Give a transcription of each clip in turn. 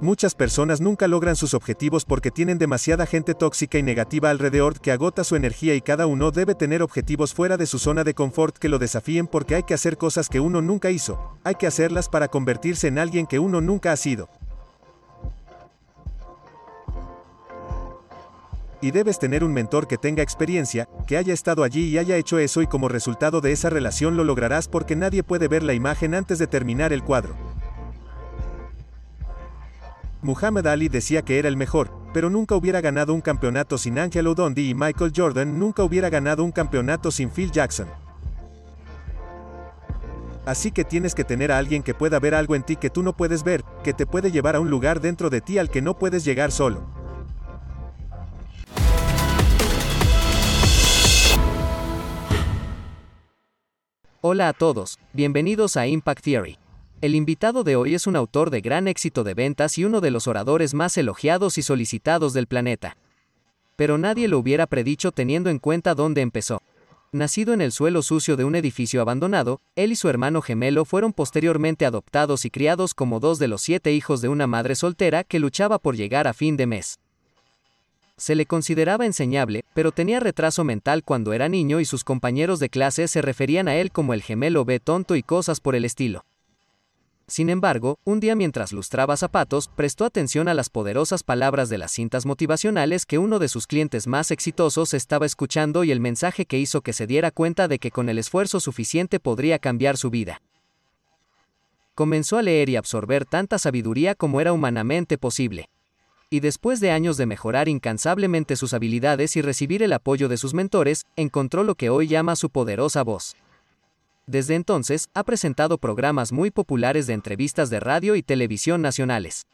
Muchas personas nunca logran sus objetivos porque tienen demasiada gente tóxica y negativa alrededor que agota su energía y cada uno debe tener objetivos fuera de su zona de confort que lo desafíen porque hay que hacer cosas que uno nunca hizo, hay que hacerlas para convertirse en alguien que uno nunca ha sido. Y debes tener un mentor que tenga experiencia, que haya estado allí y haya hecho eso y como resultado de esa relación lo lograrás porque nadie puede ver la imagen antes de terminar el cuadro. Muhammad Ali decía que era el mejor, pero nunca hubiera ganado un campeonato sin Angelo Dondi y Michael Jordan nunca hubiera ganado un campeonato sin Phil Jackson. Así que tienes que tener a alguien que pueda ver algo en ti que tú no puedes ver, que te puede llevar a un lugar dentro de ti al que no puedes llegar solo. Hola a todos, bienvenidos a Impact Theory. El invitado de hoy es un autor de gran éxito de ventas y uno de los oradores más elogiados y solicitados del planeta. Pero nadie lo hubiera predicho teniendo en cuenta dónde empezó. Nacido en el suelo sucio de un edificio abandonado, él y su hermano gemelo fueron posteriormente adoptados y criados como dos de los siete hijos de una madre soltera que luchaba por llegar a fin de mes. Se le consideraba enseñable, pero tenía retraso mental cuando era niño y sus compañeros de clase se referían a él como el gemelo B tonto y cosas por el estilo. Sin embargo, un día mientras lustraba zapatos, prestó atención a las poderosas palabras de las cintas motivacionales que uno de sus clientes más exitosos estaba escuchando y el mensaje que hizo que se diera cuenta de que con el esfuerzo suficiente podría cambiar su vida. Comenzó a leer y absorber tanta sabiduría como era humanamente posible. Y después de años de mejorar incansablemente sus habilidades y recibir el apoyo de sus mentores, encontró lo que hoy llama su poderosa voz. Desde entonces, ha presentado programas muy populares de entrevistas de radio y televisión nacionales.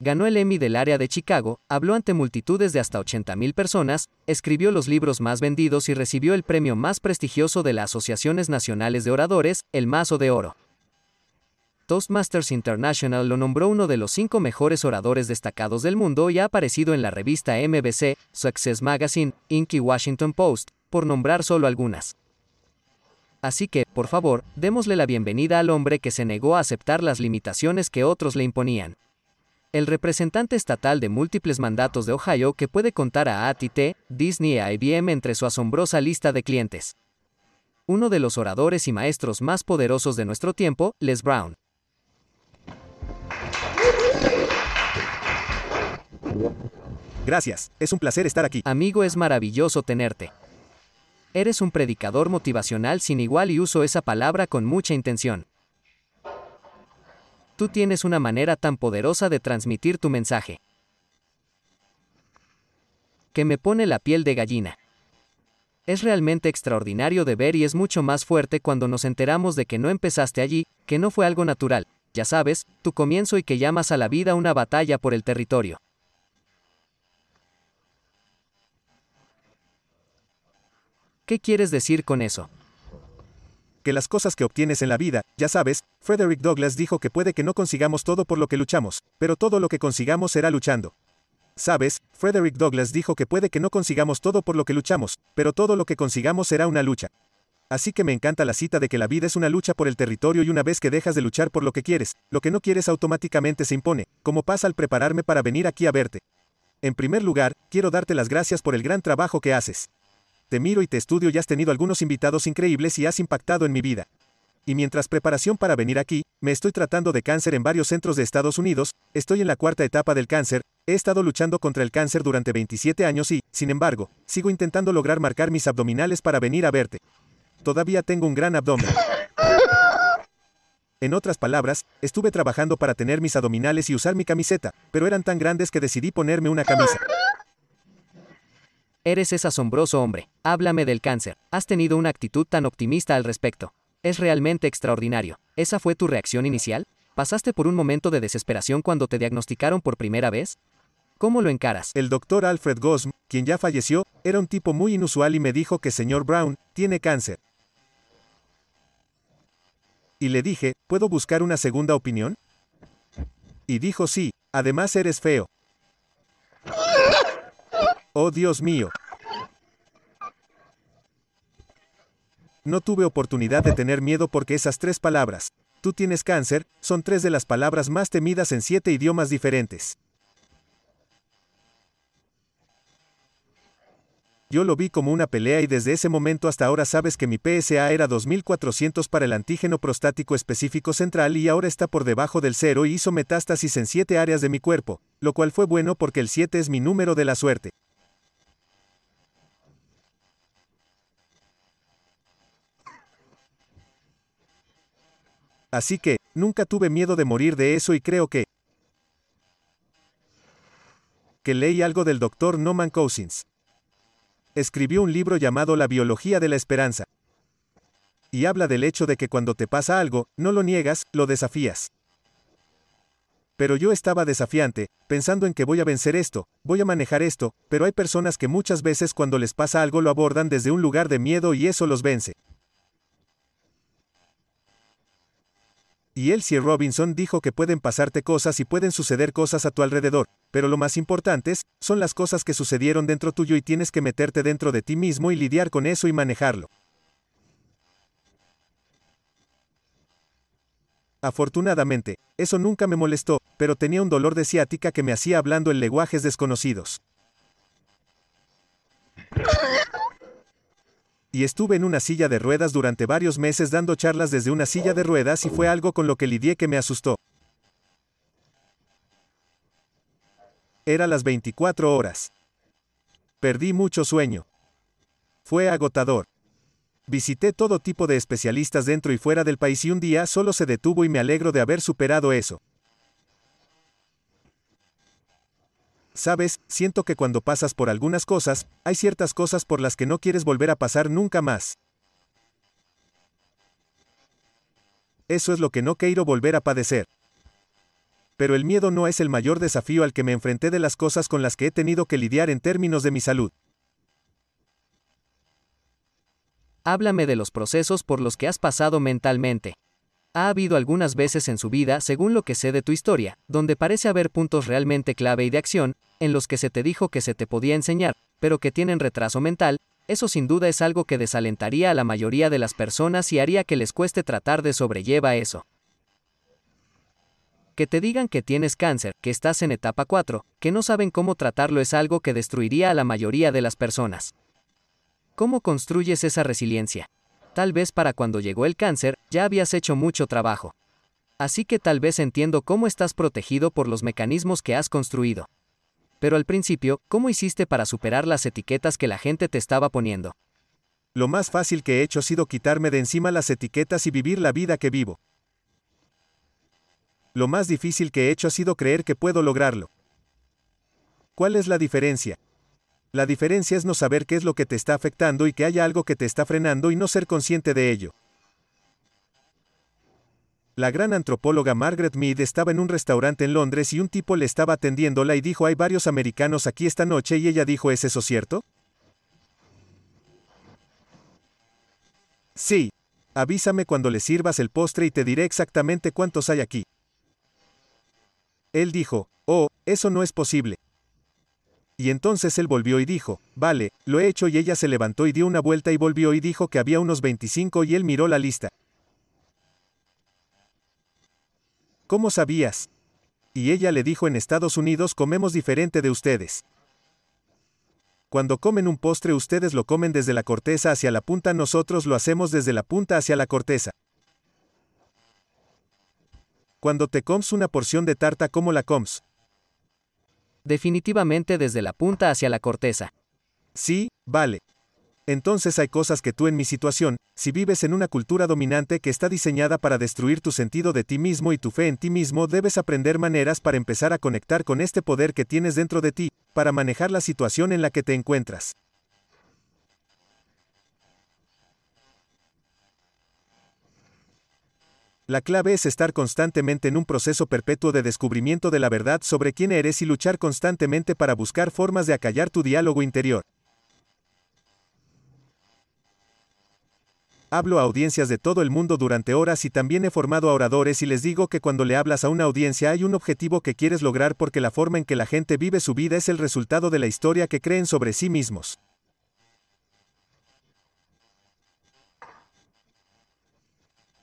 Ganó el Emmy del área de Chicago, habló ante multitudes de hasta 80.000 personas, escribió los libros más vendidos y recibió el premio más prestigioso de las Asociaciones Nacionales de Oradores, el Mazo de Oro. Toastmasters International lo nombró uno de los cinco mejores oradores destacados del mundo y ha aparecido en la revista MBC, Success Magazine, Inc. y Washington Post, por nombrar solo algunas. Así que, por favor, démosle la bienvenida al hombre que se negó a aceptar las limitaciones que otros le imponían. El representante estatal de múltiples mandatos de Ohio que puede contar a ATT, Disney e IBM entre su asombrosa lista de clientes. Uno de los oradores y maestros más poderosos de nuestro tiempo, Les Brown. Gracias, es un placer estar aquí. Amigo, es maravilloso tenerte. Eres un predicador motivacional sin igual y uso esa palabra con mucha intención. Tú tienes una manera tan poderosa de transmitir tu mensaje. Que me pone la piel de gallina. Es realmente extraordinario de ver y es mucho más fuerte cuando nos enteramos de que no empezaste allí, que no fue algo natural, ya sabes, tu comienzo y que llamas a la vida una batalla por el territorio. ¿Qué quieres decir con eso? Que las cosas que obtienes en la vida, ya sabes, Frederick Douglass dijo que puede que no consigamos todo por lo que luchamos, pero todo lo que consigamos será luchando. Sabes, Frederick Douglass dijo que puede que no consigamos todo por lo que luchamos, pero todo lo que consigamos será una lucha. Así que me encanta la cita de que la vida es una lucha por el territorio y una vez que dejas de luchar por lo que quieres, lo que no quieres automáticamente se impone, como pasa al prepararme para venir aquí a verte. En primer lugar, quiero darte las gracias por el gran trabajo que haces te miro y te estudio y has tenido algunos invitados increíbles y has impactado en mi vida. Y mientras preparación para venir aquí, me estoy tratando de cáncer en varios centros de Estados Unidos, estoy en la cuarta etapa del cáncer, he estado luchando contra el cáncer durante 27 años y, sin embargo, sigo intentando lograr marcar mis abdominales para venir a verte. Todavía tengo un gran abdomen. En otras palabras, estuve trabajando para tener mis abdominales y usar mi camiseta, pero eran tan grandes que decidí ponerme una camisa. Eres ese asombroso hombre. Háblame del cáncer. Has tenido una actitud tan optimista al respecto. Es realmente extraordinario. ¿Esa fue tu reacción inicial? ¿Pasaste por un momento de desesperación cuando te diagnosticaron por primera vez? ¿Cómo lo encaras? El doctor Alfred Gosm, quien ya falleció, era un tipo muy inusual y me dijo que señor Brown, tiene cáncer. Y le dije, ¿puedo buscar una segunda opinión? Y dijo sí, además eres feo. Oh Dios mío. No tuve oportunidad de tener miedo porque esas tres palabras, tú tienes cáncer, son tres de las palabras más temidas en siete idiomas diferentes. Yo lo vi como una pelea y desde ese momento hasta ahora sabes que mi PSA era 2400 para el antígeno prostático específico central y ahora está por debajo del cero y hizo metástasis en siete áreas de mi cuerpo, lo cual fue bueno porque el 7 es mi número de la suerte. Así que, nunca tuve miedo de morir de eso y creo que... que leí algo del doctor Norman Cousins. Escribió un libro llamado La biología de la esperanza. Y habla del hecho de que cuando te pasa algo, no lo niegas, lo desafías. Pero yo estaba desafiante, pensando en que voy a vencer esto, voy a manejar esto, pero hay personas que muchas veces cuando les pasa algo lo abordan desde un lugar de miedo y eso los vence. Y Elsie Robinson dijo que pueden pasarte cosas y pueden suceder cosas a tu alrededor, pero lo más importantes, son las cosas que sucedieron dentro tuyo y tienes que meterte dentro de ti mismo y lidiar con eso y manejarlo. Afortunadamente, eso nunca me molestó, pero tenía un dolor de ciática que me hacía hablando en lenguajes desconocidos. Y estuve en una silla de ruedas durante varios meses dando charlas desde una silla de ruedas y fue algo con lo que lidié que me asustó. Era las 24 horas. Perdí mucho sueño. Fue agotador. Visité todo tipo de especialistas dentro y fuera del país y un día solo se detuvo y me alegro de haber superado eso. Sabes, siento que cuando pasas por algunas cosas, hay ciertas cosas por las que no quieres volver a pasar nunca más. Eso es lo que no quiero volver a padecer. Pero el miedo no es el mayor desafío al que me enfrenté de las cosas con las que he tenido que lidiar en términos de mi salud. Háblame de los procesos por los que has pasado mentalmente. Ha habido algunas veces en su vida, según lo que sé de tu historia, donde parece haber puntos realmente clave y de acción, en los que se te dijo que se te podía enseñar, pero que tienen retraso mental, eso sin duda es algo que desalentaría a la mayoría de las personas y haría que les cueste tratar de sobrellevar eso. Que te digan que tienes cáncer, que estás en etapa 4, que no saben cómo tratarlo es algo que destruiría a la mayoría de las personas. ¿Cómo construyes esa resiliencia? Tal vez para cuando llegó el cáncer, ya habías hecho mucho trabajo. Así que tal vez entiendo cómo estás protegido por los mecanismos que has construido. Pero al principio, ¿cómo hiciste para superar las etiquetas que la gente te estaba poniendo? Lo más fácil que he hecho ha sido quitarme de encima las etiquetas y vivir la vida que vivo. Lo más difícil que he hecho ha sido creer que puedo lograrlo. ¿Cuál es la diferencia? La diferencia es no saber qué es lo que te está afectando y que haya algo que te está frenando y no ser consciente de ello. La gran antropóloga Margaret Mead estaba en un restaurante en Londres y un tipo le estaba atendiéndola y dijo hay varios americanos aquí esta noche y ella dijo ¿es eso cierto? Sí. Avísame cuando le sirvas el postre y te diré exactamente cuántos hay aquí. Él dijo, oh, eso no es posible. Y entonces él volvió y dijo, vale, lo he hecho y ella se levantó y dio una vuelta y volvió y dijo que había unos 25 y él miró la lista. ¿Cómo sabías? Y ella le dijo en Estados Unidos comemos diferente de ustedes. Cuando comen un postre ustedes lo comen desde la corteza hacia la punta, nosotros lo hacemos desde la punta hacia la corteza. Cuando te comes una porción de tarta, ¿cómo la comes? Definitivamente desde la punta hacia la corteza. Sí, vale. Entonces hay cosas que tú en mi situación, si vives en una cultura dominante que está diseñada para destruir tu sentido de ti mismo y tu fe en ti mismo, debes aprender maneras para empezar a conectar con este poder que tienes dentro de ti, para manejar la situación en la que te encuentras. La clave es estar constantemente en un proceso perpetuo de descubrimiento de la verdad sobre quién eres y luchar constantemente para buscar formas de acallar tu diálogo interior. Hablo a audiencias de todo el mundo durante horas y también he formado a oradores y les digo que cuando le hablas a una audiencia hay un objetivo que quieres lograr porque la forma en que la gente vive su vida es el resultado de la historia que creen sobre sí mismos.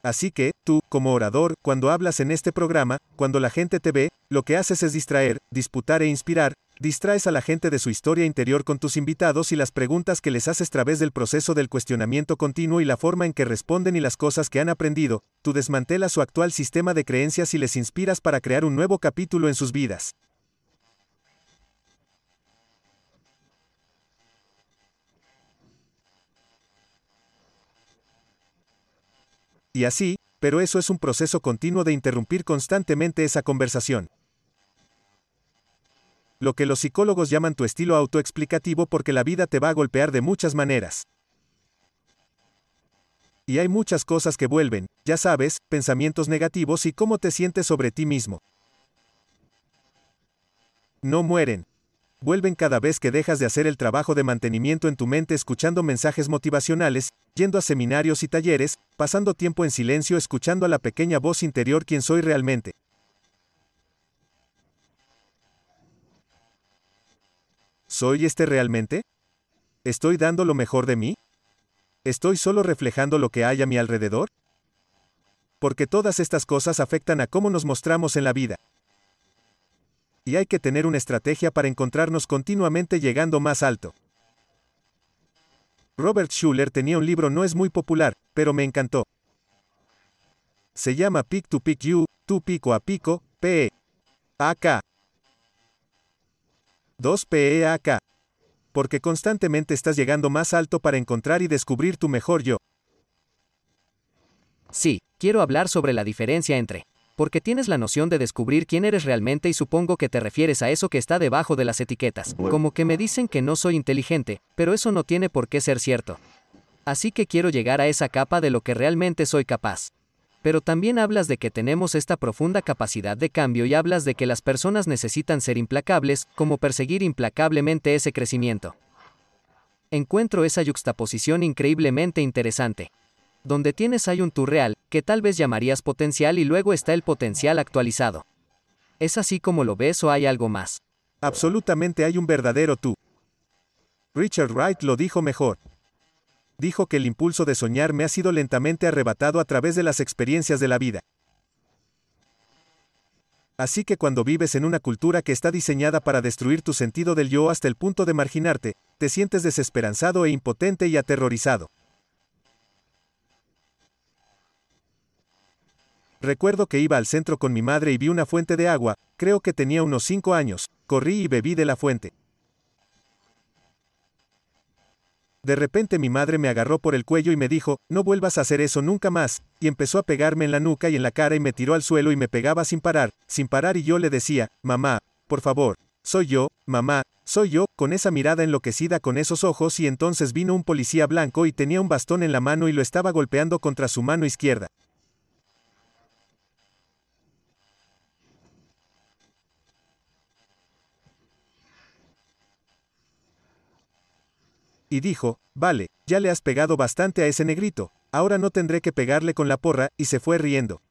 Así que, tú, como orador, cuando hablas en este programa, cuando la gente te ve, lo que haces es distraer, disputar e inspirar, distraes a la gente de su historia interior con tus invitados y las preguntas que les haces a través del proceso del cuestionamiento continuo y la forma en que responden y las cosas que han aprendido, tú desmantelas su actual sistema de creencias y les inspiras para crear un nuevo capítulo en sus vidas. Y así, pero eso es un proceso continuo de interrumpir constantemente esa conversación. Lo que los psicólogos llaman tu estilo autoexplicativo porque la vida te va a golpear de muchas maneras. Y hay muchas cosas que vuelven, ya sabes, pensamientos negativos y cómo te sientes sobre ti mismo. No mueren. Vuelven cada vez que dejas de hacer el trabajo de mantenimiento en tu mente escuchando mensajes motivacionales, yendo a seminarios y talleres, pasando tiempo en silencio escuchando a la pequeña voz interior quien soy realmente. ¿Soy este realmente? ¿Estoy dando lo mejor de mí? ¿Estoy solo reflejando lo que hay a mi alrededor? Porque todas estas cosas afectan a cómo nos mostramos en la vida. Y hay que tener una estrategia para encontrarnos continuamente llegando más alto. Robert Schuller tenía un libro no es muy popular, pero me encantó. Se llama Pick to Pick You, tu pico a pico, PE. AK. 2 PEAK. Porque constantemente estás llegando más alto para encontrar y descubrir tu mejor yo. Sí, quiero hablar sobre la diferencia entre porque tienes la noción de descubrir quién eres realmente y supongo que te refieres a eso que está debajo de las etiquetas, como que me dicen que no soy inteligente, pero eso no tiene por qué ser cierto. Así que quiero llegar a esa capa de lo que realmente soy capaz. Pero también hablas de que tenemos esta profunda capacidad de cambio y hablas de que las personas necesitan ser implacables, como perseguir implacablemente ese crecimiento. Encuentro esa yuxtaposición increíblemente interesante. Donde tienes hay un tú real, que tal vez llamarías potencial y luego está el potencial actualizado. ¿Es así como lo ves o hay algo más? Absolutamente hay un verdadero tú. Richard Wright lo dijo mejor. Dijo que el impulso de soñar me ha sido lentamente arrebatado a través de las experiencias de la vida. Así que cuando vives en una cultura que está diseñada para destruir tu sentido del yo hasta el punto de marginarte, te sientes desesperanzado e impotente y aterrorizado. Recuerdo que iba al centro con mi madre y vi una fuente de agua, creo que tenía unos cinco años, corrí y bebí de la fuente. De repente mi madre me agarró por el cuello y me dijo, no vuelvas a hacer eso nunca más, y empezó a pegarme en la nuca y en la cara y me tiró al suelo y me pegaba sin parar, sin parar y yo le decía, mamá, por favor, soy yo, mamá, soy yo, con esa mirada enloquecida con esos ojos y entonces vino un policía blanco y tenía un bastón en la mano y lo estaba golpeando contra su mano izquierda. Y dijo, vale, ya le has pegado bastante a ese negrito, ahora no tendré que pegarle con la porra, y se fue riendo.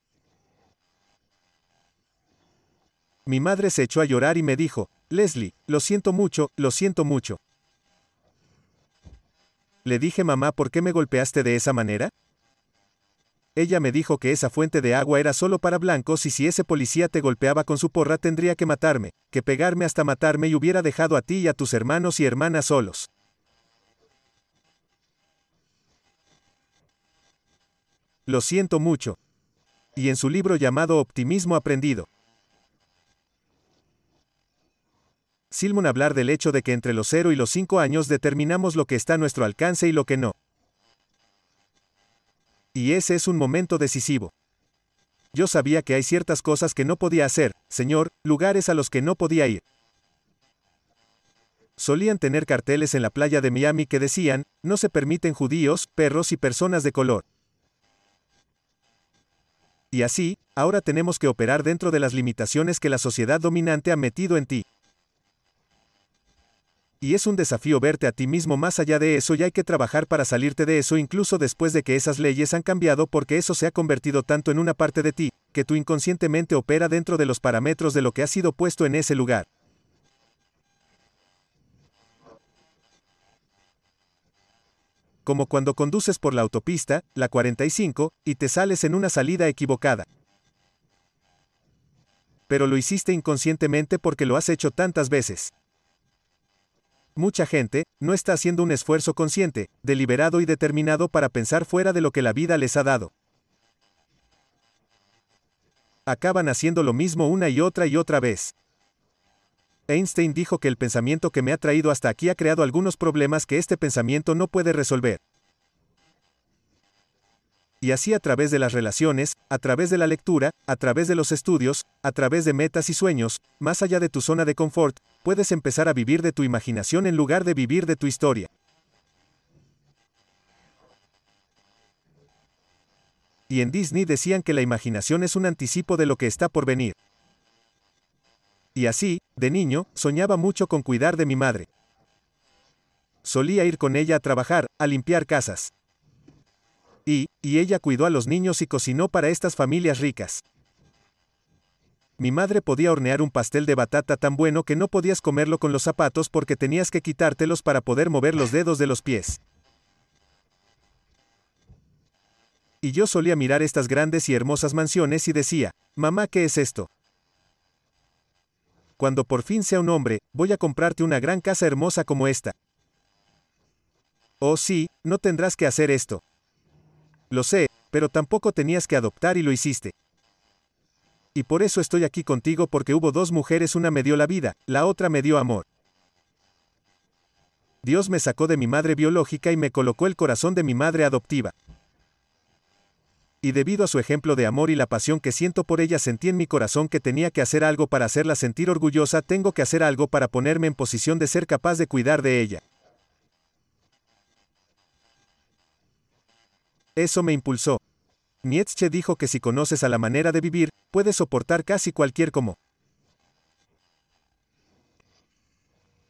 Mi madre se echó a llorar y me dijo, Leslie, lo siento mucho, lo siento mucho. Le dije mamá, ¿por qué me golpeaste de esa manera? Ella me dijo que esa fuente de agua era solo para blancos y si ese policía te golpeaba con su porra tendría que matarme, que pegarme hasta matarme y hubiera dejado a ti y a tus hermanos y hermanas solos. Lo siento mucho. y en su libro llamado Optimismo Aprendido. Silmon hablar del hecho de que entre los 0 y los 5 años determinamos lo que está a nuestro alcance y lo que no. Y ese es un momento decisivo. Yo sabía que hay ciertas cosas que no podía hacer, Señor, lugares a los que no podía ir. Solían tener carteles en la playa de Miami que decían, no se permiten judíos, perros y personas de color. Y así, ahora tenemos que operar dentro de las limitaciones que la sociedad dominante ha metido en ti. Y es un desafío verte a ti mismo más allá de eso y hay que trabajar para salirte de eso incluso después de que esas leyes han cambiado porque eso se ha convertido tanto en una parte de ti, que tú inconscientemente opera dentro de los parámetros de lo que ha sido puesto en ese lugar. Como cuando conduces por la autopista, la 45, y te sales en una salida equivocada. Pero lo hiciste inconscientemente porque lo has hecho tantas veces. Mucha gente, no está haciendo un esfuerzo consciente, deliberado y determinado para pensar fuera de lo que la vida les ha dado. Acaban haciendo lo mismo una y otra y otra vez. Einstein dijo que el pensamiento que me ha traído hasta aquí ha creado algunos problemas que este pensamiento no puede resolver. Y así a través de las relaciones, a través de la lectura, a través de los estudios, a través de metas y sueños, más allá de tu zona de confort, puedes empezar a vivir de tu imaginación en lugar de vivir de tu historia. Y en Disney decían que la imaginación es un anticipo de lo que está por venir. Y así, de niño, soñaba mucho con cuidar de mi madre. Solía ir con ella a trabajar, a limpiar casas. Y, y ella cuidó a los niños y cocinó para estas familias ricas. Mi madre podía hornear un pastel de batata tan bueno que no podías comerlo con los zapatos porque tenías que quitártelos para poder mover los dedos de los pies. Y yo solía mirar estas grandes y hermosas mansiones y decía, mamá, ¿qué es esto? Cuando por fin sea un hombre, voy a comprarte una gran casa hermosa como esta. Oh sí, no tendrás que hacer esto. Lo sé, pero tampoco tenías que adoptar y lo hiciste. Y por eso estoy aquí contigo porque hubo dos mujeres, una me dio la vida, la otra me dio amor. Dios me sacó de mi madre biológica y me colocó el corazón de mi madre adoptiva. Y debido a su ejemplo de amor y la pasión que siento por ella sentí en mi corazón que tenía que hacer algo para hacerla sentir orgullosa, tengo que hacer algo para ponerme en posición de ser capaz de cuidar de ella. Eso me impulsó. Nietzsche dijo que si conoces a la manera de vivir, puedes soportar casi cualquier como.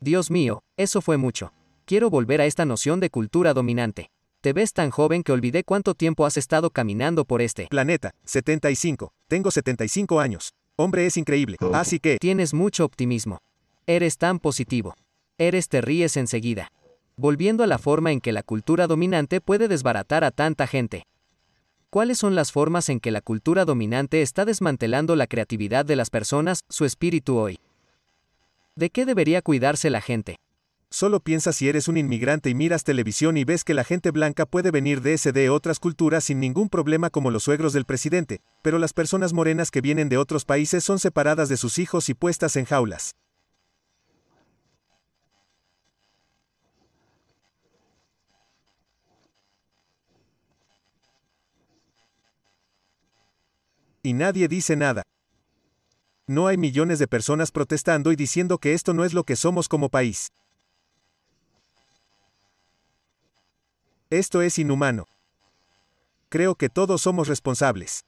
Dios mío, eso fue mucho. Quiero volver a esta noción de cultura dominante. Te ves tan joven que olvidé cuánto tiempo has estado caminando por este planeta. 75. Tengo 75 años. Hombre es increíble. Así que... Tienes mucho optimismo. Eres tan positivo. Eres te ríes enseguida. Volviendo a la forma en que la cultura dominante puede desbaratar a tanta gente. ¿Cuáles son las formas en que la cultura dominante está desmantelando la creatividad de las personas, su espíritu hoy? ¿De qué debería cuidarse la gente? Solo piensa si eres un inmigrante y miras televisión y ves que la gente blanca puede venir de ese de otras culturas sin ningún problema como los suegros del presidente, pero las personas morenas que vienen de otros países son separadas de sus hijos y puestas en jaulas. y nadie dice nada. No hay millones de personas protestando y diciendo que esto no es lo que somos como país. Esto es inhumano. Creo que todos somos responsables.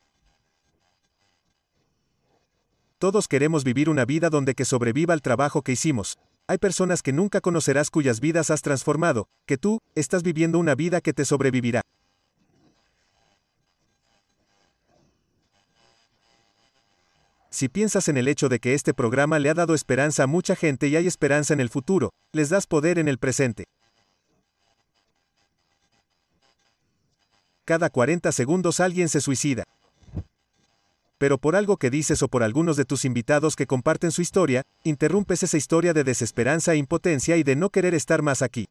Todos queremos vivir una vida donde que sobreviva el trabajo que hicimos. Hay personas que nunca conocerás cuyas vidas has transformado, que tú, estás viviendo una vida que te sobrevivirá. Si piensas en el hecho de que este programa le ha dado esperanza a mucha gente y hay esperanza en el futuro, les das poder en el presente. Cada 40 segundos alguien se suicida. Pero por algo que dices o por algunos de tus invitados que comparten su historia, interrumpes esa historia de desesperanza e impotencia y de no querer estar más aquí.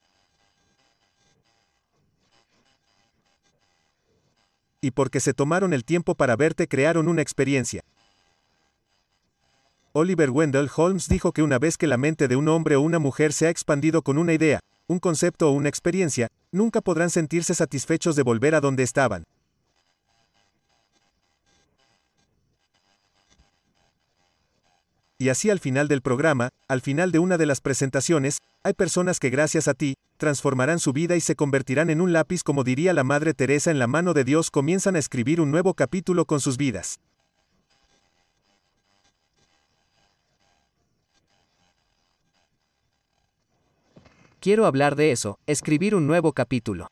Y porque se tomaron el tiempo para verte crearon una experiencia. Oliver Wendell Holmes dijo que una vez que la mente de un hombre o una mujer se ha expandido con una idea, un concepto o una experiencia, nunca podrán sentirse satisfechos de volver a donde estaban. Y así al final del programa, al final de una de las presentaciones, hay personas que gracias a ti, transformarán su vida y se convertirán en un lápiz como diría la Madre Teresa en la mano de Dios comienzan a escribir un nuevo capítulo con sus vidas. Quiero hablar de eso, escribir un nuevo capítulo.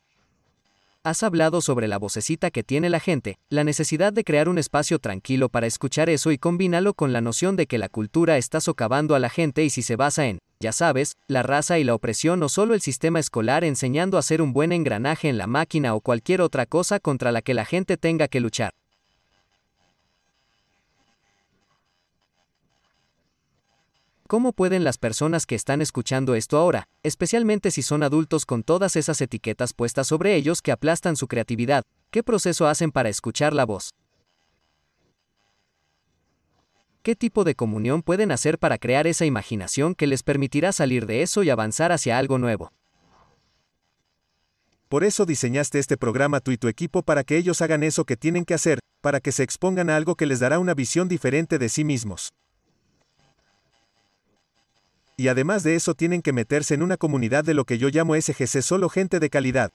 Has hablado sobre la vocecita que tiene la gente, la necesidad de crear un espacio tranquilo para escuchar eso y combínalo con la noción de que la cultura está socavando a la gente y si se basa en, ya sabes, la raza y la opresión o solo el sistema escolar enseñando a ser un buen engranaje en la máquina o cualquier otra cosa contra la que la gente tenga que luchar. ¿Cómo pueden las personas que están escuchando esto ahora, especialmente si son adultos con todas esas etiquetas puestas sobre ellos que aplastan su creatividad, qué proceso hacen para escuchar la voz? ¿Qué tipo de comunión pueden hacer para crear esa imaginación que les permitirá salir de eso y avanzar hacia algo nuevo? Por eso diseñaste este programa tú y tu equipo para que ellos hagan eso que tienen que hacer, para que se expongan a algo que les dará una visión diferente de sí mismos. Y además de eso tienen que meterse en una comunidad de lo que yo llamo SGC solo gente de calidad.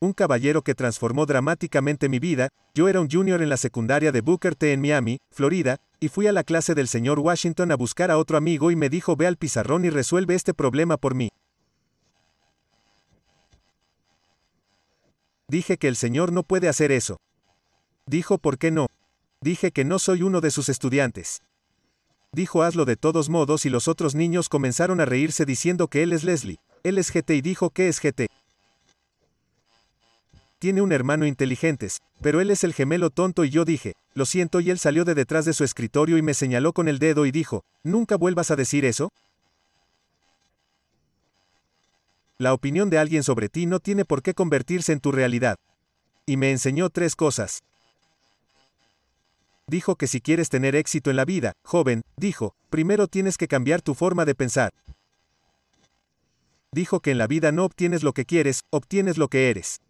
Un caballero que transformó dramáticamente mi vida, yo era un junior en la secundaria de Booker T en Miami, Florida, y fui a la clase del señor Washington a buscar a otro amigo y me dijo ve al pizarrón y resuelve este problema por mí. Dije que el señor no puede hacer eso. Dijo ¿por qué no? Dije que no soy uno de sus estudiantes. Dijo hazlo de todos modos y los otros niños comenzaron a reírse diciendo que él es Leslie. Él es GT y dijo que es GT. Tiene un hermano inteligentes, pero él es el gemelo tonto y yo dije, lo siento y él salió de detrás de su escritorio y me señaló con el dedo y dijo, ¿nunca vuelvas a decir eso? La opinión de alguien sobre ti no tiene por qué convertirse en tu realidad. Y me enseñó tres cosas dijo que si quieres tener éxito en la vida, joven, dijo, primero tienes que cambiar tu forma de pensar. Dijo que en la vida no obtienes lo que quieres, obtienes lo que eres.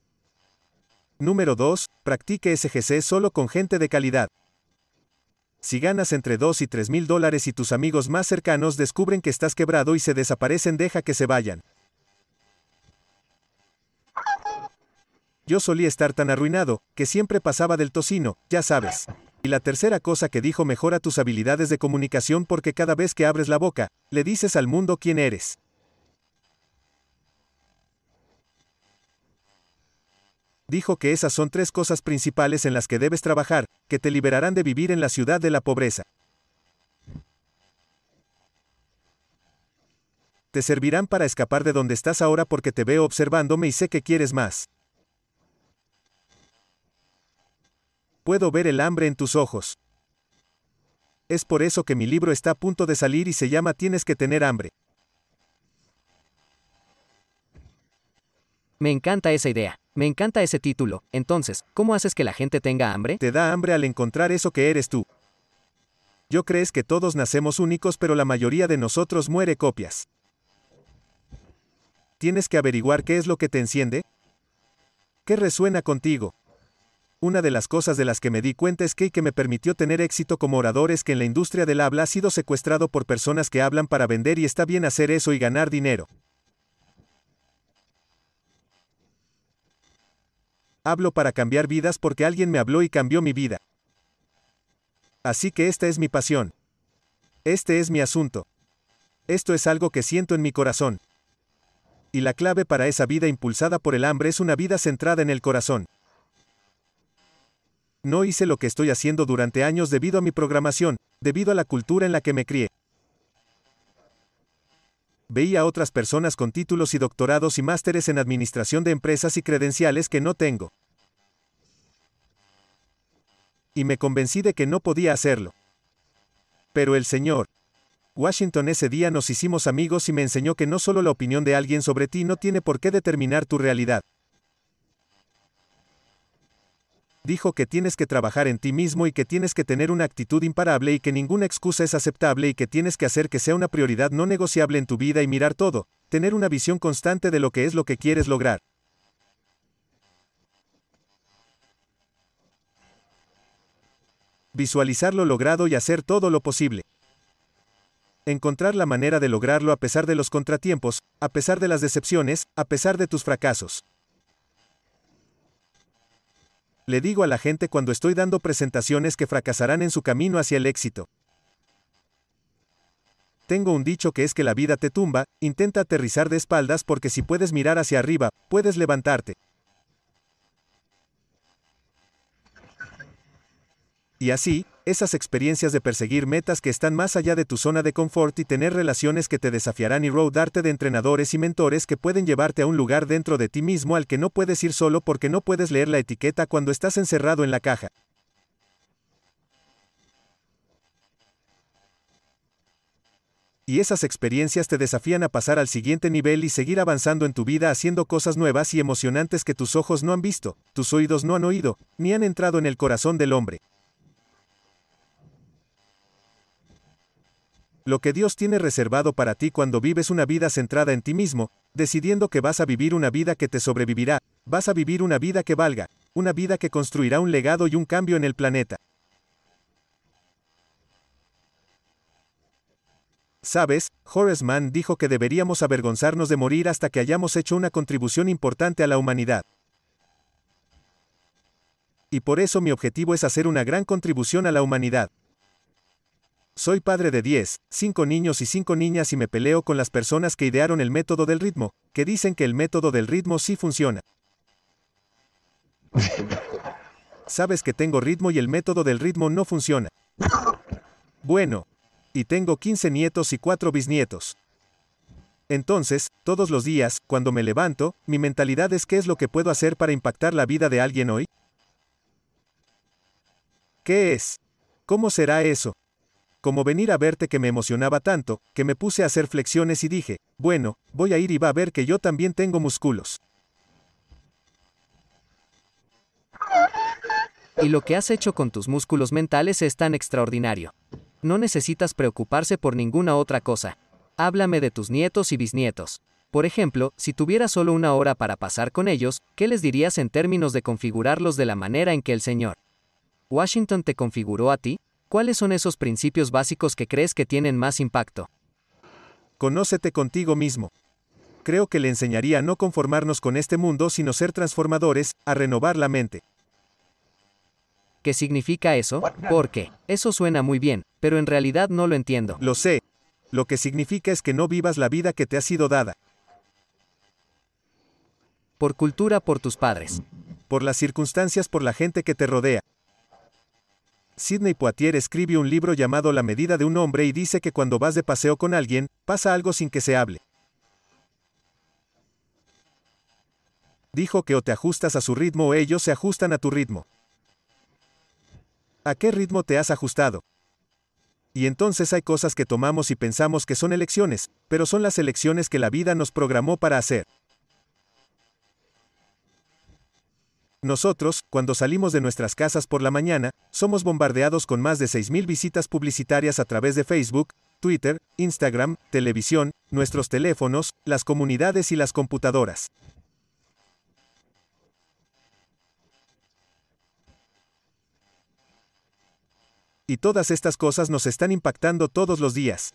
Número 2. Practique SGC solo con gente de calidad. Si ganas entre 2 y 3 mil dólares y tus amigos más cercanos descubren que estás quebrado y se desaparecen, deja que se vayan. Yo solía estar tan arruinado, que siempre pasaba del tocino, ya sabes. Y la tercera cosa que dijo mejora tus habilidades de comunicación porque cada vez que abres la boca, le dices al mundo quién eres. Dijo que esas son tres cosas principales en las que debes trabajar, que te liberarán de vivir en la ciudad de la pobreza. Te servirán para escapar de donde estás ahora porque te veo observándome y sé que quieres más. Puedo ver el hambre en tus ojos. Es por eso que mi libro está a punto de salir y se llama Tienes que tener hambre. Me encanta esa idea. Me encanta ese título. Entonces, ¿cómo haces que la gente tenga hambre? Te da hambre al encontrar eso que eres tú. Yo crees que todos nacemos únicos pero la mayoría de nosotros muere copias. Tienes que averiguar qué es lo que te enciende. ¿Qué resuena contigo? Una de las cosas de las que me di cuenta es que, que me permitió tener éxito como orador es que en la industria del habla ha sido secuestrado por personas que hablan para vender y está bien hacer eso y ganar dinero. Hablo para cambiar vidas porque alguien me habló y cambió mi vida. Así que esta es mi pasión. Este es mi asunto. Esto es algo que siento en mi corazón. Y la clave para esa vida impulsada por el hambre es una vida centrada en el corazón. No hice lo que estoy haciendo durante años debido a mi programación, debido a la cultura en la que me crié. Veía a otras personas con títulos y doctorados y másteres en administración de empresas y credenciales que no tengo. Y me convencí de que no podía hacerlo. Pero el Señor, Washington ese día nos hicimos amigos y me enseñó que no solo la opinión de alguien sobre ti no tiene por qué determinar tu realidad. Dijo que tienes que trabajar en ti mismo y que tienes que tener una actitud imparable y que ninguna excusa es aceptable y que tienes que hacer que sea una prioridad no negociable en tu vida y mirar todo, tener una visión constante de lo que es lo que quieres lograr. Visualizar lo logrado y hacer todo lo posible. Encontrar la manera de lograrlo a pesar de los contratiempos, a pesar de las decepciones, a pesar de tus fracasos. Le digo a la gente cuando estoy dando presentaciones que fracasarán en su camino hacia el éxito. Tengo un dicho que es que la vida te tumba, intenta aterrizar de espaldas porque si puedes mirar hacia arriba, puedes levantarte. Y así, esas experiencias de perseguir metas que están más allá de tu zona de confort y tener relaciones que te desafiarán y rodearte de entrenadores y mentores que pueden llevarte a un lugar dentro de ti mismo al que no puedes ir solo porque no puedes leer la etiqueta cuando estás encerrado en la caja. Y esas experiencias te desafían a pasar al siguiente nivel y seguir avanzando en tu vida haciendo cosas nuevas y emocionantes que tus ojos no han visto, tus oídos no han oído, ni han entrado en el corazón del hombre. Lo que Dios tiene reservado para ti cuando vives una vida centrada en ti mismo, decidiendo que vas a vivir una vida que te sobrevivirá, vas a vivir una vida que valga, una vida que construirá un legado y un cambio en el planeta. Sabes, Horace Mann dijo que deberíamos avergonzarnos de morir hasta que hayamos hecho una contribución importante a la humanidad. Y por eso mi objetivo es hacer una gran contribución a la humanidad. Soy padre de 10, 5 niños y 5 niñas y me peleo con las personas que idearon el método del ritmo, que dicen que el método del ritmo sí funciona. Sabes que tengo ritmo y el método del ritmo no funciona. Bueno. Y tengo 15 nietos y 4 bisnietos. Entonces, todos los días, cuando me levanto, mi mentalidad es qué es lo que puedo hacer para impactar la vida de alguien hoy. ¿Qué es? ¿Cómo será eso? Como venir a verte que me emocionaba tanto, que me puse a hacer flexiones y dije, bueno, voy a ir y va a ver que yo también tengo músculos. Y lo que has hecho con tus músculos mentales es tan extraordinario. No necesitas preocuparse por ninguna otra cosa. Háblame de tus nietos y bisnietos. Por ejemplo, si tuvieras solo una hora para pasar con ellos, ¿qué les dirías en términos de configurarlos de la manera en que el Señor Washington te configuró a ti? ¿Cuáles son esos principios básicos que crees que tienen más impacto? Conócete contigo mismo. Creo que le enseñaría a no conformarnos con este mundo, sino ser transformadores, a renovar la mente. ¿Qué significa eso? Porque, eso suena muy bien, pero en realidad no lo entiendo. Lo sé. Lo que significa es que no vivas la vida que te ha sido dada. Por cultura, por tus padres. Por las circunstancias, por la gente que te rodea. Sidney Poitier escribe un libro llamado La medida de un hombre y dice que cuando vas de paseo con alguien, pasa algo sin que se hable. Dijo que o te ajustas a su ritmo o ellos se ajustan a tu ritmo. ¿A qué ritmo te has ajustado? Y entonces hay cosas que tomamos y pensamos que son elecciones, pero son las elecciones que la vida nos programó para hacer. Nosotros, cuando salimos de nuestras casas por la mañana, somos bombardeados con más de 6.000 visitas publicitarias a través de Facebook, Twitter, Instagram, televisión, nuestros teléfonos, las comunidades y las computadoras. Y todas estas cosas nos están impactando todos los días.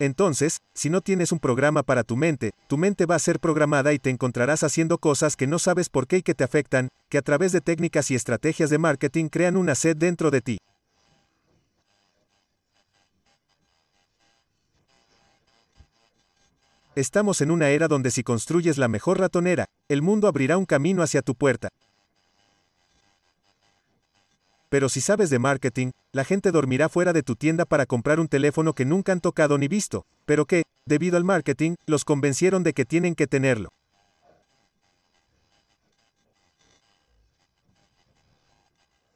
Entonces, si no tienes un programa para tu mente, tu mente va a ser programada y te encontrarás haciendo cosas que no sabes por qué y que te afectan, que a través de técnicas y estrategias de marketing crean una sed dentro de ti. Estamos en una era donde si construyes la mejor ratonera, el mundo abrirá un camino hacia tu puerta. Pero si sabes de marketing, la gente dormirá fuera de tu tienda para comprar un teléfono que nunca han tocado ni visto, pero que, debido al marketing, los convencieron de que tienen que tenerlo.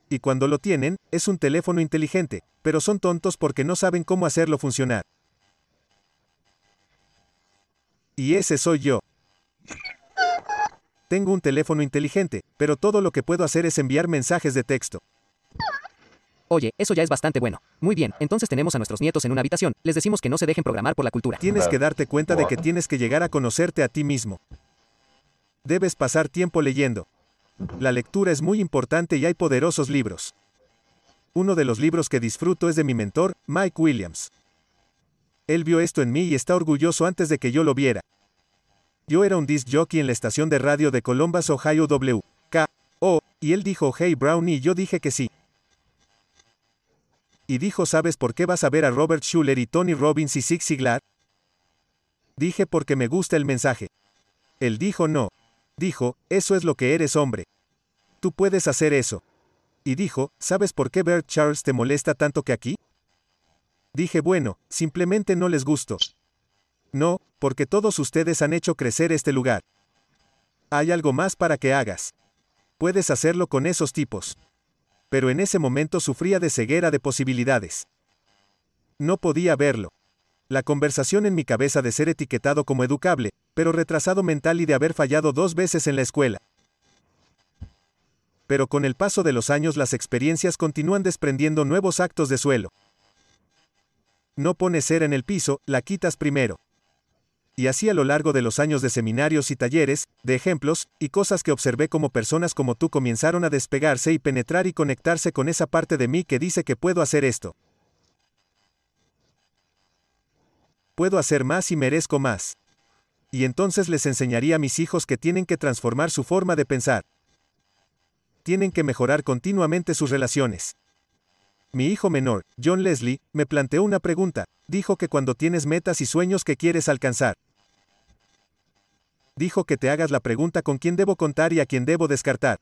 Y cuando lo tienen, es un teléfono inteligente, pero son tontos porque no saben cómo hacerlo funcionar. Y ese soy yo. tengo un teléfono inteligente, pero todo lo que puedo hacer es enviar mensajes de texto. Oye, eso ya es bastante bueno. Muy bien, entonces tenemos a nuestros nietos en una habitación, les decimos que no se dejen programar por la cultura. Tienes que darte cuenta de que tienes que llegar a conocerte a ti mismo. Debes pasar tiempo leyendo. La lectura es muy importante y hay poderosos libros. Uno de los libros que disfruto es de mi mentor, Mike Williams. Él vio esto en mí y está orgulloso antes de que yo lo viera. Yo era un disc jockey en la estación de radio de Columbus, Ohio W. K. O. Y él dijo Hey Brown y yo dije que sí y dijo ¿sabes por qué vas a ver a Robert Schuller y Tony Robbins y Zig Ziglar? Dije porque me gusta el mensaje. Él dijo no. Dijo, eso es lo que eres hombre. Tú puedes hacer eso. Y dijo, ¿sabes por qué Bert Charles te molesta tanto que aquí? Dije bueno, simplemente no les gusto. No, porque todos ustedes han hecho crecer este lugar. Hay algo más para que hagas. Puedes hacerlo con esos tipos pero en ese momento sufría de ceguera de posibilidades. No podía verlo. La conversación en mi cabeza de ser etiquetado como educable, pero retrasado mental y de haber fallado dos veces en la escuela. Pero con el paso de los años las experiencias continúan desprendiendo nuevos actos de suelo. No pones cera en el piso, la quitas primero y así a lo largo de los años de seminarios y talleres, de ejemplos, y cosas que observé como personas como tú comenzaron a despegarse y penetrar y conectarse con esa parte de mí que dice que puedo hacer esto. Puedo hacer más y merezco más. Y entonces les enseñaría a mis hijos que tienen que transformar su forma de pensar. Tienen que mejorar continuamente sus relaciones. Mi hijo menor, John Leslie, me planteó una pregunta. Dijo que cuando tienes metas y sueños que quieres alcanzar, dijo que te hagas la pregunta con quién debo contar y a quién debo descartar.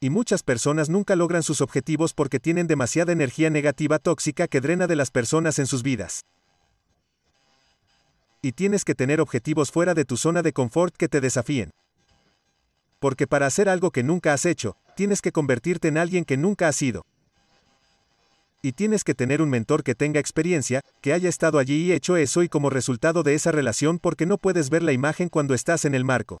Y muchas personas nunca logran sus objetivos porque tienen demasiada energía negativa tóxica que drena de las personas en sus vidas. Y tienes que tener objetivos fuera de tu zona de confort que te desafíen. Porque para hacer algo que nunca has hecho, tienes que convertirte en alguien que nunca has sido. Y tienes que tener un mentor que tenga experiencia, que haya estado allí y hecho eso y como resultado de esa relación porque no puedes ver la imagen cuando estás en el marco.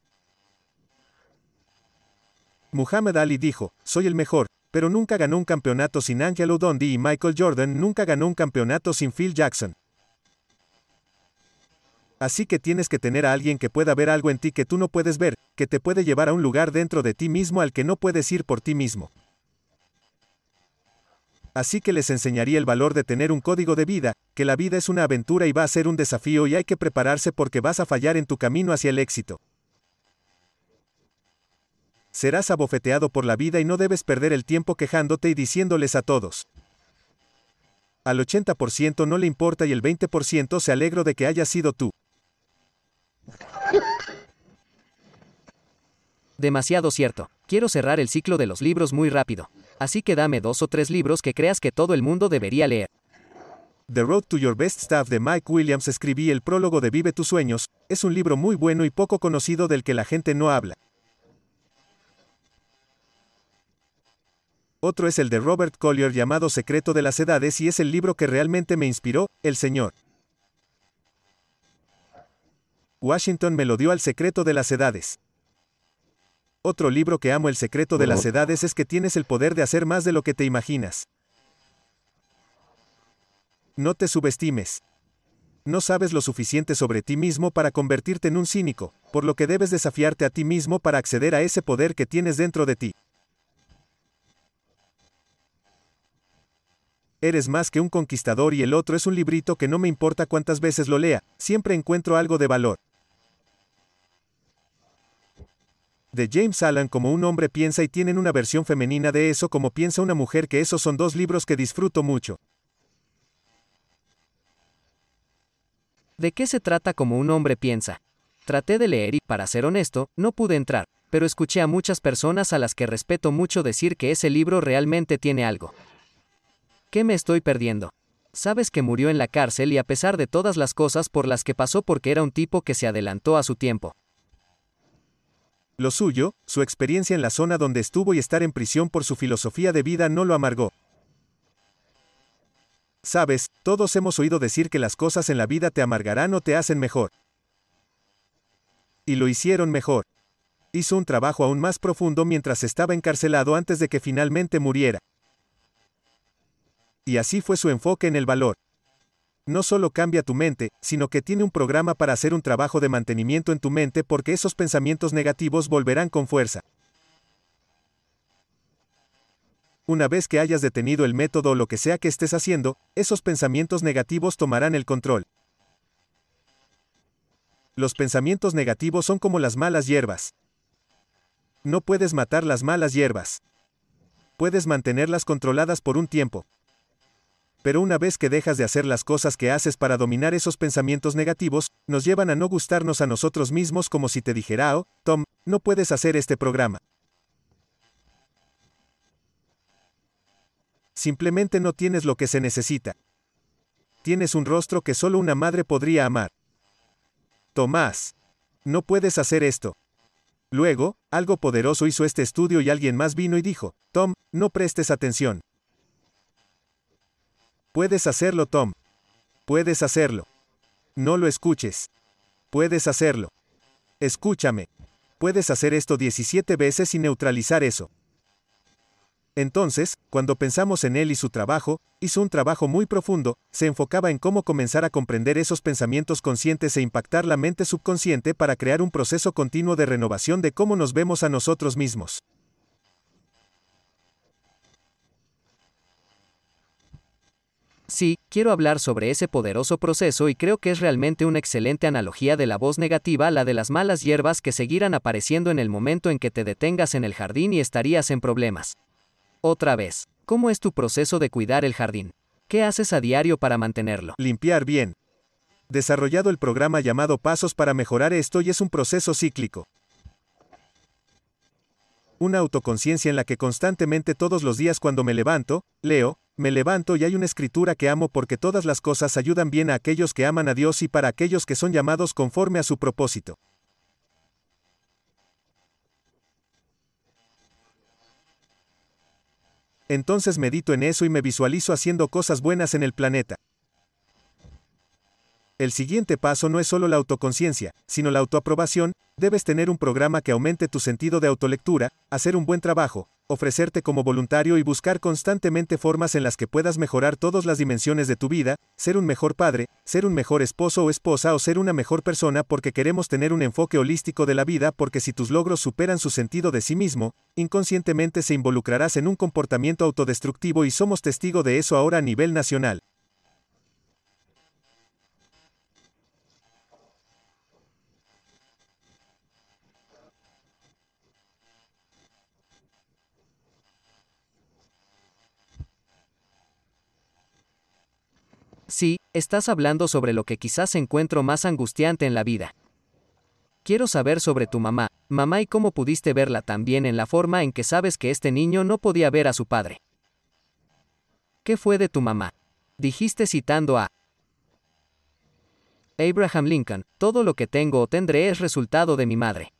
Muhammad Ali dijo, soy el mejor, pero nunca ganó un campeonato sin Angelo Dundee y Michael Jordan nunca ganó un campeonato sin Phil Jackson. Así que tienes que tener a alguien que pueda ver algo en ti que tú no puedes ver, que te puede llevar a un lugar dentro de ti mismo al que no puedes ir por ti mismo. Así que les enseñaría el valor de tener un código de vida, que la vida es una aventura y va a ser un desafío y hay que prepararse porque vas a fallar en tu camino hacia el éxito. Serás abofeteado por la vida y no debes perder el tiempo quejándote y diciéndoles a todos. Al 80% no le importa y el 20% se alegro de que hayas sido tú. Demasiado cierto. Quiero cerrar el ciclo de los libros muy rápido así que dame dos o tres libros que creas que todo el mundo debería leer. The Road to Your Best Stuff de Mike Williams escribí el prólogo de Vive tus sueños, es un libro muy bueno y poco conocido del que la gente no habla. Otro es el de Robert Collier llamado Secreto de las Edades y es el libro que realmente me inspiró, El Señor. Washington me lo dio al secreto de las edades. Otro libro que amo El secreto de las edades es que tienes el poder de hacer más de lo que te imaginas. No te subestimes. No sabes lo suficiente sobre ti mismo para convertirte en un cínico, por lo que debes desafiarte a ti mismo para acceder a ese poder que tienes dentro de ti. Eres más que un conquistador y el otro es un librito que no me importa cuántas veces lo lea, siempre encuentro algo de valor. De James Allen como un hombre piensa y tienen una versión femenina de eso como piensa una mujer que esos son dos libros que disfruto mucho. ¿De qué se trata como un hombre piensa? Traté de leer y, para ser honesto, no pude entrar, pero escuché a muchas personas a las que respeto mucho decir que ese libro realmente tiene algo. ¿Qué me estoy perdiendo? Sabes que murió en la cárcel y a pesar de todas las cosas por las que pasó porque era un tipo que se adelantó a su tiempo. Lo suyo, su experiencia en la zona donde estuvo y estar en prisión por su filosofía de vida no lo amargó. Sabes, todos hemos oído decir que las cosas en la vida te amargarán o te hacen mejor. Y lo hicieron mejor. Hizo un trabajo aún más profundo mientras estaba encarcelado antes de que finalmente muriera. Y así fue su enfoque en el valor. No solo cambia tu mente, sino que tiene un programa para hacer un trabajo de mantenimiento en tu mente porque esos pensamientos negativos volverán con fuerza. Una vez que hayas detenido el método o lo que sea que estés haciendo, esos pensamientos negativos tomarán el control. Los pensamientos negativos son como las malas hierbas. No puedes matar las malas hierbas. Puedes mantenerlas controladas por un tiempo. Pero una vez que dejas de hacer las cosas que haces para dominar esos pensamientos negativos, nos llevan a no gustarnos a nosotros mismos como si te dijera, oh, Tom, no puedes hacer este programa. Simplemente no tienes lo que se necesita. Tienes un rostro que solo una madre podría amar. Tomás. No puedes hacer esto. Luego, algo poderoso hizo este estudio y alguien más vino y dijo, Tom, no prestes atención. Puedes hacerlo, Tom. Puedes hacerlo. No lo escuches. Puedes hacerlo. Escúchame. Puedes hacer esto 17 veces y neutralizar eso. Entonces, cuando pensamos en él y su trabajo, hizo un trabajo muy profundo, se enfocaba en cómo comenzar a comprender esos pensamientos conscientes e impactar la mente subconsciente para crear un proceso continuo de renovación de cómo nos vemos a nosotros mismos. Sí, quiero hablar sobre ese poderoso proceso y creo que es realmente una excelente analogía de la voz negativa, la de las malas hierbas que seguirán apareciendo en el momento en que te detengas en el jardín y estarías en problemas. Otra vez, ¿cómo es tu proceso de cuidar el jardín? ¿Qué haces a diario para mantenerlo? Limpiar bien. Desarrollado el programa llamado Pasos para mejorar esto y es un proceso cíclico. Una autoconciencia en la que constantemente todos los días cuando me levanto, leo, me levanto y hay una escritura que amo porque todas las cosas ayudan bien a aquellos que aman a Dios y para aquellos que son llamados conforme a su propósito. Entonces medito en eso y me visualizo haciendo cosas buenas en el planeta. El siguiente paso no es solo la autoconciencia, sino la autoaprobación, debes tener un programa que aumente tu sentido de autolectura, hacer un buen trabajo, ofrecerte como voluntario y buscar constantemente formas en las que puedas mejorar todas las dimensiones de tu vida, ser un mejor padre, ser un mejor esposo o esposa o ser una mejor persona porque queremos tener un enfoque holístico de la vida porque si tus logros superan su sentido de sí mismo, inconscientemente se involucrarás en un comportamiento autodestructivo y somos testigo de eso ahora a nivel nacional. Sí, estás hablando sobre lo que quizás encuentro más angustiante en la vida. Quiero saber sobre tu mamá, mamá y cómo pudiste verla también en la forma en que sabes que este niño no podía ver a su padre. ¿Qué fue de tu mamá? Dijiste citando a Abraham Lincoln, todo lo que tengo o tendré es resultado de mi madre.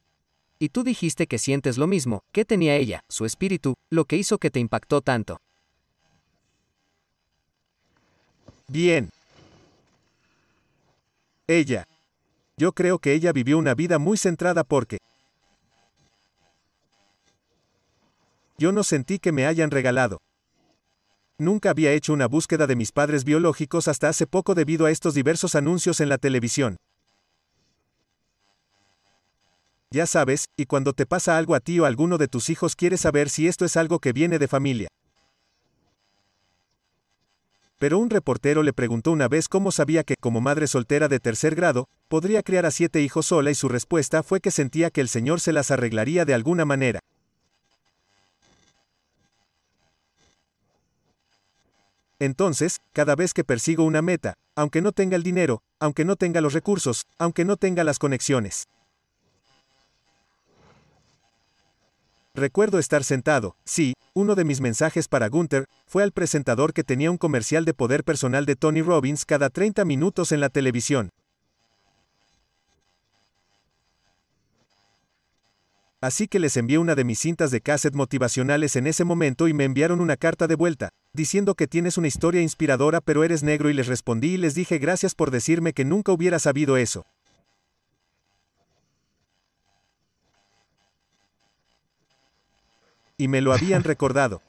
Y tú dijiste que sientes lo mismo, ¿qué tenía ella, su espíritu, lo que hizo que te impactó tanto? Bien. Ella. Yo creo que ella vivió una vida muy centrada porque yo no sentí que me hayan regalado. Nunca había hecho una búsqueda de mis padres biológicos hasta hace poco debido a estos diversos anuncios en la televisión. Ya sabes, y cuando te pasa algo a ti o a alguno de tus hijos quieres saber si esto es algo que viene de familia. Pero un reportero le preguntó una vez cómo sabía que, como madre soltera de tercer grado, podría criar a siete hijos sola y su respuesta fue que sentía que el Señor se las arreglaría de alguna manera. Entonces, cada vez que persigo una meta, aunque no tenga el dinero, aunque no tenga los recursos, aunque no tenga las conexiones, Recuerdo estar sentado, sí, uno de mis mensajes para Gunther, fue al presentador que tenía un comercial de poder personal de Tony Robbins cada 30 minutos en la televisión. Así que les envié una de mis cintas de cassette motivacionales en ese momento y me enviaron una carta de vuelta, diciendo que tienes una historia inspiradora pero eres negro y les respondí y les dije gracias por decirme que nunca hubiera sabido eso. Y me lo habían recordado.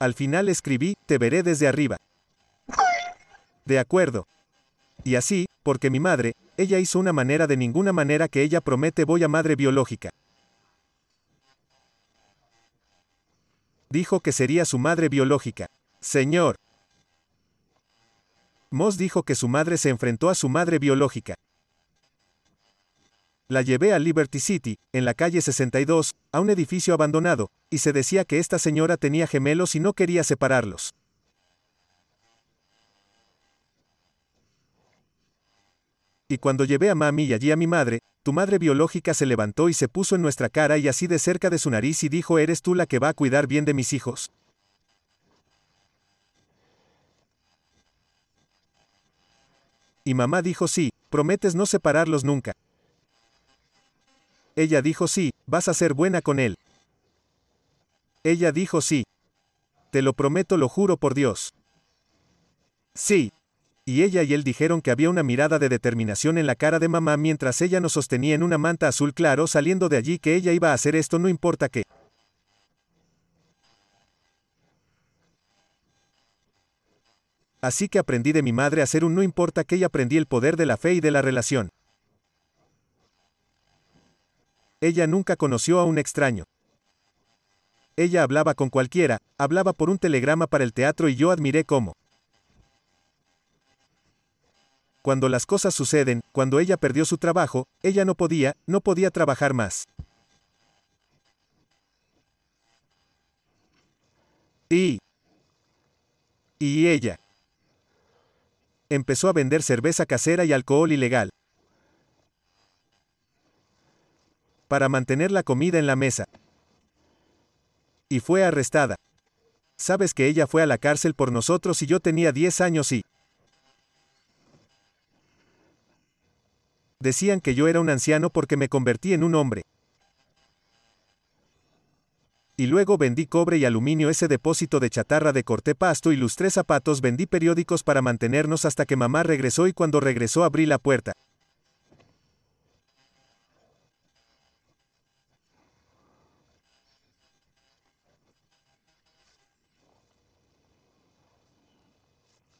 Al final escribí, te veré desde arriba. De acuerdo. Y así, porque mi madre, ella hizo una manera de ninguna manera que ella promete voy a madre biológica. Dijo que sería su madre biológica. Señor. Moss dijo que su madre se enfrentó a su madre biológica. La llevé a Liberty City, en la calle 62, a un edificio abandonado, y se decía que esta señora tenía gemelos y no quería separarlos. Y cuando llevé a mami y allí a mi madre, tu madre biológica se levantó y se puso en nuestra cara y así de cerca de su nariz y dijo, ¿eres tú la que va a cuidar bien de mis hijos? Y mamá dijo, sí, prometes no separarlos nunca. Ella dijo, sí, vas a ser buena con él. Ella dijo, sí. Te lo prometo, lo juro por Dios. Sí, y ella y él dijeron que había una mirada de determinación en la cara de mamá mientras ella nos sostenía en una manta azul claro saliendo de allí que ella iba a hacer esto no importa qué. Así que aprendí de mi madre a hacer un no importa qué y aprendí el poder de la fe y de la relación. Ella nunca conoció a un extraño. Ella hablaba con cualquiera, hablaba por un telegrama para el teatro y yo admiré cómo. Cuando las cosas suceden, cuando ella perdió su trabajo, ella no podía, no podía trabajar más. Y... Y ella. Empezó a vender cerveza casera y alcohol ilegal. Para mantener la comida en la mesa. Y fue arrestada. Sabes que ella fue a la cárcel por nosotros y yo tenía 10 años y... Decían que yo era un anciano porque me convertí en un hombre. Y luego vendí cobre y aluminio ese depósito de chatarra de corté pasto y lustré zapatos, vendí periódicos para mantenernos hasta que mamá regresó y cuando regresó abrí la puerta.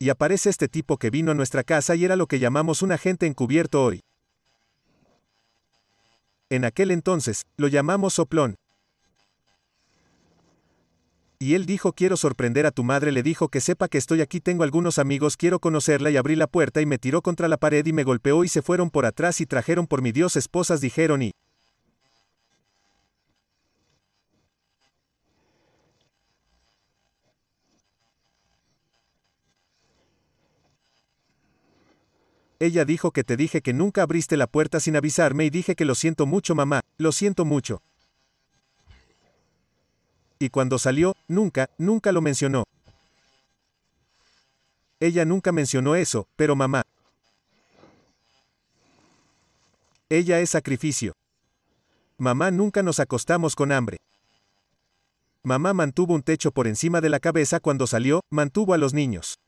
Y aparece este tipo que vino a nuestra casa y era lo que llamamos un agente encubierto hoy. En aquel entonces, lo llamamos soplón. Y él dijo quiero sorprender a tu madre, le dijo que sepa que estoy aquí, tengo algunos amigos, quiero conocerla y abrí la puerta y me tiró contra la pared y me golpeó y se fueron por atrás y trajeron por mi Dios esposas, dijeron y... Ella dijo que te dije que nunca abriste la puerta sin avisarme y dije que lo siento mucho mamá, lo siento mucho. Y cuando salió, nunca, nunca lo mencionó. Ella nunca mencionó eso, pero mamá. Ella es sacrificio. Mamá nunca nos acostamos con hambre. Mamá mantuvo un techo por encima de la cabeza cuando salió, mantuvo a los niños.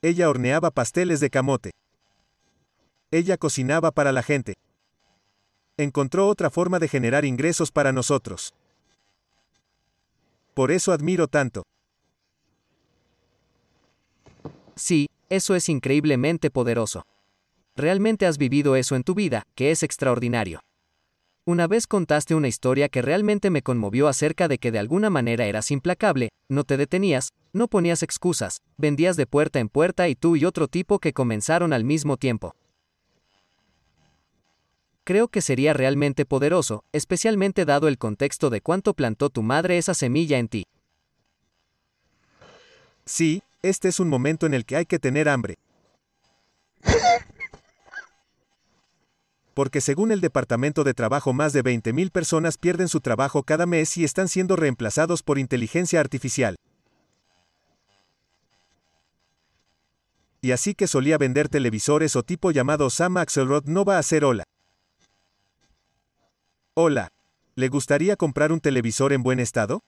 Ella horneaba pasteles de camote. Ella cocinaba para la gente. Encontró otra forma de generar ingresos para nosotros. Por eso admiro tanto. Sí, eso es increíblemente poderoso. Realmente has vivido eso en tu vida, que es extraordinario. Una vez contaste una historia que realmente me conmovió acerca de que de alguna manera eras implacable, no te detenías, no ponías excusas, vendías de puerta en puerta y tú y otro tipo que comenzaron al mismo tiempo. Creo que sería realmente poderoso, especialmente dado el contexto de cuánto plantó tu madre esa semilla en ti. Sí, este es un momento en el que hay que tener hambre. porque según el Departamento de Trabajo más de 20.000 personas pierden su trabajo cada mes y están siendo reemplazados por inteligencia artificial. Y así que solía vender televisores o tipo llamado Sam Axelrod no va a ser hola. Hola. ¿Le gustaría comprar un televisor en buen estado?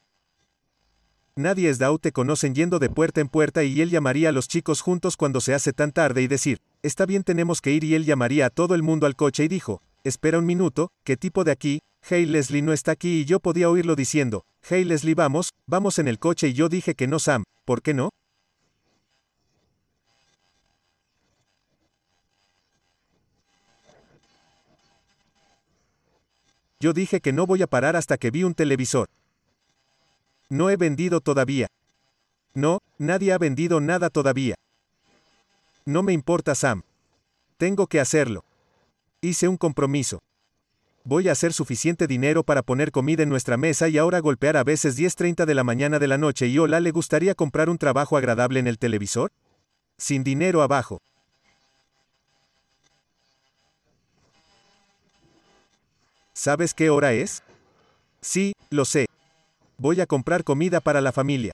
Nadie es te conocen yendo de puerta en puerta y él llamaría a los chicos juntos cuando se hace tan tarde y decir, está bien tenemos que ir y él llamaría a todo el mundo al coche y dijo, espera un minuto, ¿qué tipo de aquí? Hey Leslie no está aquí y yo podía oírlo diciendo, Hey Leslie vamos, vamos en el coche y yo dije que no Sam, ¿por qué no? Yo dije que no voy a parar hasta que vi un televisor. No he vendido todavía. No, nadie ha vendido nada todavía. No me importa Sam. Tengo que hacerlo. Hice un compromiso. Voy a hacer suficiente dinero para poner comida en nuestra mesa y ahora golpear a veces 10.30 de la mañana de la noche y hola, ¿le gustaría comprar un trabajo agradable en el televisor? Sin dinero abajo. ¿Sabes qué hora es? Sí, lo sé. Voy a comprar comida para la familia.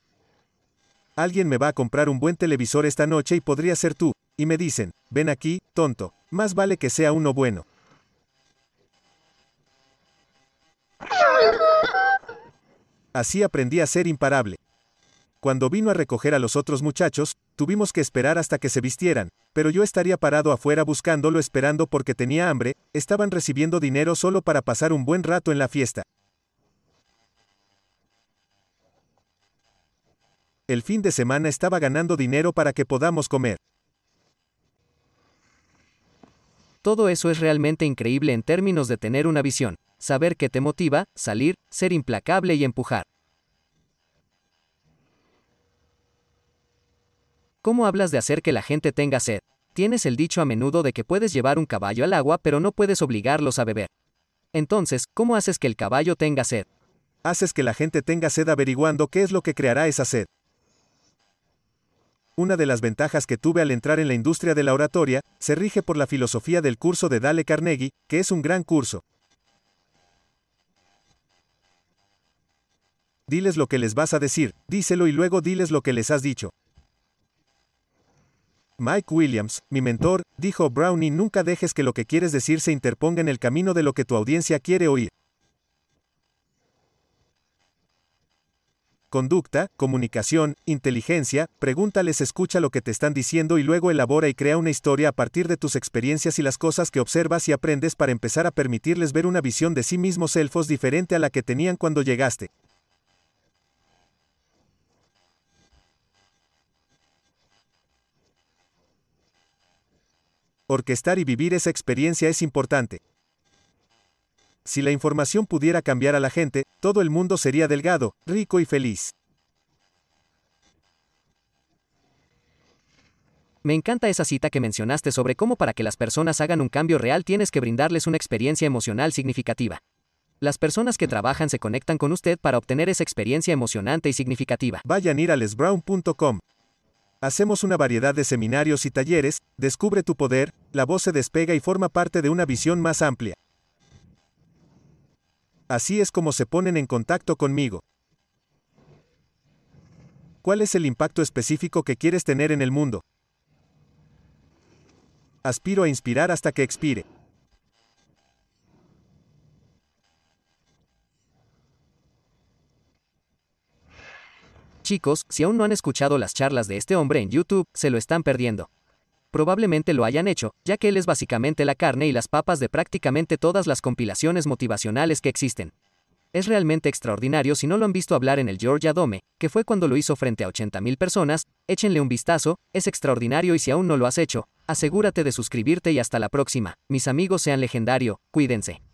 Alguien me va a comprar un buen televisor esta noche y podría ser tú. Y me dicen, ven aquí, tonto, más vale que sea uno bueno. Así aprendí a ser imparable. Cuando vino a recoger a los otros muchachos, tuvimos que esperar hasta que se vistieran, pero yo estaría parado afuera buscándolo esperando porque tenía hambre, estaban recibiendo dinero solo para pasar un buen rato en la fiesta. El fin de semana estaba ganando dinero para que podamos comer. Todo eso es realmente increíble en términos de tener una visión, saber qué te motiva, salir, ser implacable y empujar. ¿Cómo hablas de hacer que la gente tenga sed? Tienes el dicho a menudo de que puedes llevar un caballo al agua pero no puedes obligarlos a beber. Entonces, ¿cómo haces que el caballo tenga sed? Haces que la gente tenga sed averiguando qué es lo que creará esa sed. Una de las ventajas que tuve al entrar en la industria de la oratoria, se rige por la filosofía del curso de Dale Carnegie, que es un gran curso. Diles lo que les vas a decir, díselo y luego diles lo que les has dicho. Mike Williams, mi mentor, dijo Brownie nunca dejes que lo que quieres decir se interponga en el camino de lo que tu audiencia quiere oír. Conducta, comunicación, inteligencia, pregúntales, escucha lo que te están diciendo y luego elabora y crea una historia a partir de tus experiencias y las cosas que observas y aprendes para empezar a permitirles ver una visión de sí mismos elfos diferente a la que tenían cuando llegaste. Orquestar y vivir esa experiencia es importante. Si la información pudiera cambiar a la gente, todo el mundo sería delgado, rico y feliz. Me encanta esa cita que mencionaste sobre cómo para que las personas hagan un cambio real tienes que brindarles una experiencia emocional significativa. Las personas que trabajan se conectan con usted para obtener esa experiencia emocionante y significativa. Vayan a ir a lesbrown.com. Hacemos una variedad de seminarios y talleres, descubre tu poder, la voz se despega y forma parte de una visión más amplia. Así es como se ponen en contacto conmigo. ¿Cuál es el impacto específico que quieres tener en el mundo? Aspiro a inspirar hasta que expire. Chicos, si aún no han escuchado las charlas de este hombre en YouTube, se lo están perdiendo. Probablemente lo hayan hecho, ya que él es básicamente la carne y las papas de prácticamente todas las compilaciones motivacionales que existen. Es realmente extraordinario si no lo han visto hablar en el Georgia Dome, que fue cuando lo hizo frente a 80.000 personas, échenle un vistazo, es extraordinario y si aún no lo has hecho, asegúrate de suscribirte y hasta la próxima. Mis amigos sean legendario, cuídense.